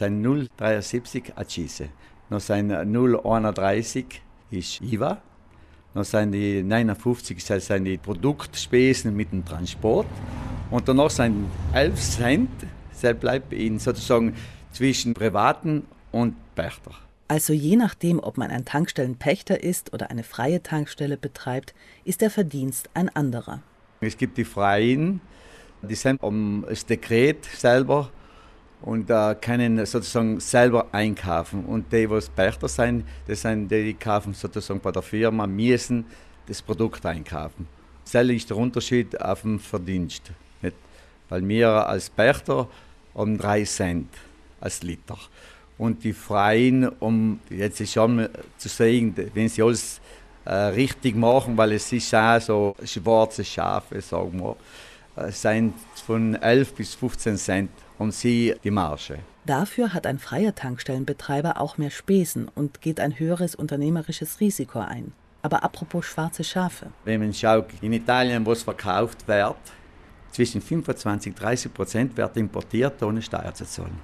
Sein 0,73 Acise. Noch sein 0,31 ist IVA. Noch sind die 59 sind die Produktspesen mit dem Transport. Und danach sind 11 Cent, das bleibt in sozusagen zwischen Privaten und Pächter. Also je nachdem, ob man ein Tankstellenpächter ist oder eine freie Tankstelle betreibt, ist der Verdienst ein anderer. Es gibt die Freien, die sind um das Dekret selber und äh, können sozusagen selber einkaufen. Und die, die Pächter sind, das sind die, die kaufen sozusagen bei der Firma, müssen das Produkt einkaufen. Das ist der Unterschied auf dem Verdienst. Nicht? Weil wir als Pächter um 3 Cent als Liter und die Freien, um jetzt ist schon zu sehen, wenn sie alles äh, richtig machen, weil es ist auch so schwarze Schafe, sagen wir, äh, sind von 11 bis 15 Cent und sie die Marge. Dafür hat ein freier Tankstellenbetreiber auch mehr Spesen und geht ein höheres unternehmerisches Risiko ein. Aber apropos schwarze Schafe. Wenn man schaut, in Italien, wo es verkauft wird, zwischen 25 und 30 Prozent wird importiert, ohne Steuer zu zahlen.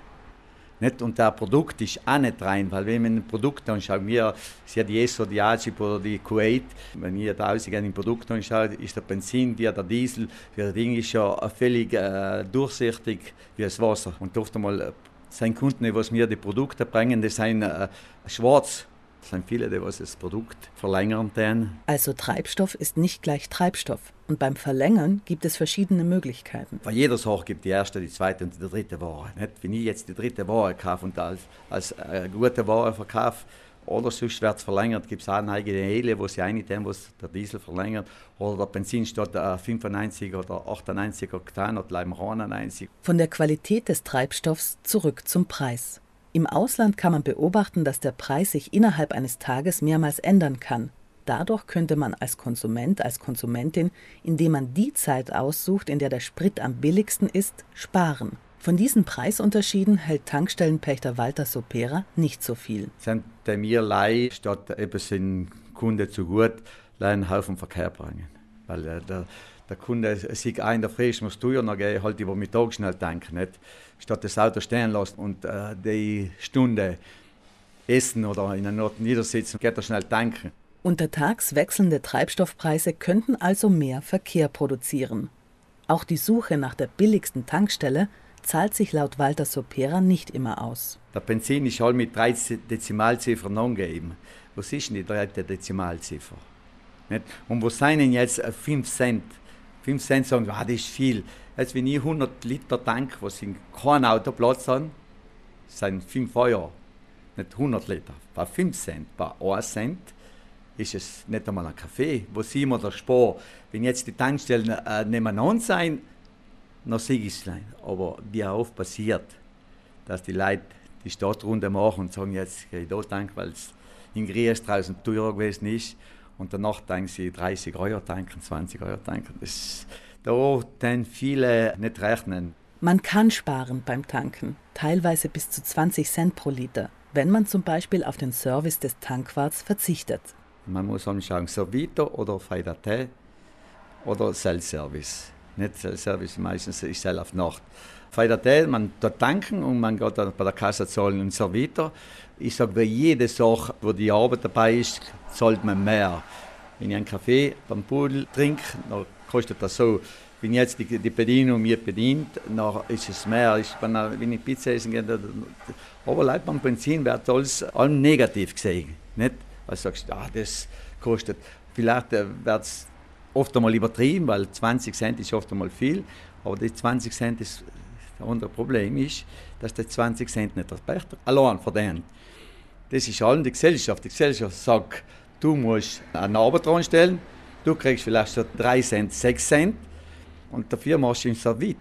Nicht? Und der Produkt ist auch nicht rein, weil wenn man ein Produkt anschaut, wir, hat die die Ajib oder die Kuwait, wenn ihr da ein Produkt anschaut, ist der Benzin wie der Diesel, der Ding ist ja völlig äh, durchsichtig wie das Wasser. Und oft einmal äh, sind Kunden, was mir die Produkte bringen, die sind äh, schwarz es sind viele, die was das Produkt verlängern. Dann. Also Treibstoff ist nicht gleich Treibstoff. Und beim Verlängern gibt es verschiedene Möglichkeiten. Bei jeder Sache gibt es die erste, die zweite und die dritte Ware. Nicht? Wenn ich jetzt die dritte Ware kaufe und als, als äh, gute Ware verkaufe, oder sonst wird es verlängert, gibt es auch eine eigene Hele, wo sie einnehmen, wo der Diesel verlängert. Oder der Benzin statt äh, 95 oder 98 Oktan oder 91. Von der Qualität des Treibstoffs zurück zum Preis. Im Ausland kann man beobachten, dass der Preis sich innerhalb eines Tages mehrmals ändern kann. Dadurch könnte man als Konsument, als Konsumentin, indem man die Zeit aussucht, in der der Sprit am billigsten ist, sparen. Von diesen Preisunterschieden hält Tankstellenpächter Walter Sopera nicht so viel. Sind mir Lei statt etwas den Kunde zu gut, einen Haufen Verkehr bringen. Weil äh, der, der Kunde sieht ein, der Frisch muss teuer, dann gehe ich halt über Mittag schnell tanken. Nicht? Statt das Auto stehen lassen und äh, die Stunde essen oder in einer Ort niedersitzen, geht er schnell tanken. Untertags wechselnde Treibstoffpreise könnten also mehr Verkehr produzieren. Auch die Suche nach der billigsten Tankstelle zahlt sich laut Walter Sopera nicht immer aus. Der Benzin ist halt mit drei Dezimalziffern angegeben. Was ist denn die dritte Dezimalziffer? Und wo denn jetzt 5 Cent? 5 Cent sagen, ah, das ist viel. Jetzt, wenn ich 100 Liter Tank, was in keinem Auto Platz haben, sind 5 Euro, nicht 100 Liter. Bei 5 Cent, bei 1 Cent ist es nicht einmal ein Kaffee. Wo sieht man der Spar? Wenn jetzt die Tankstellen äh, nebeneinander sind, dann sehe ich es nicht. Aber wie oft passiert, dass die Leute die Stadtrunde machen und sagen, jetzt gehe ich da tanken, weil es in Gries draußen teurer gewesen ist und danach denken sie 30 Euro tanken, 20 Euro tanken. Das, da dann viele nicht rechnen. Man kann sparen beim Tanken, teilweise bis zu 20 Cent pro Liter, wenn man zum Beispiel auf den Service des Tankwarts verzichtet. Man muss anschauen, Servito oder Feidate oder Self-Service. Nicht Self-Service, meistens ist auf Nacht. Feidate, man dort tanken und man geht bei der Kasse zahlen und Servito. Ich sage, bei jeder Sache, wo die Arbeit dabei ist, zahlt man mehr. Wenn ich einen Kaffee beim Pudel trinke, dann kostet das so. Wenn jetzt die, die Bedienung mir bedient, dann ist es mehr. Ich, wenn, wenn ich Pizza essen gehe, aber Leute beim Benzin wird alles allem negativ gesehen. Nicht? Also sagst ah, das kostet. Vielleicht äh, wird es oft einmal übertrieben, weil 20 Cent ist oft einmal viel, aber die 20 Cent ist das andere Problem ist, dass die 20 Cent nicht das Pächter allein verdient. Das ist allen die Gesellschaft. Die Gesellschaft sagt, du musst einen Arbeit stellen, du kriegst vielleicht so 3 Cent, 6 Cent und dafür machst du ein Servit.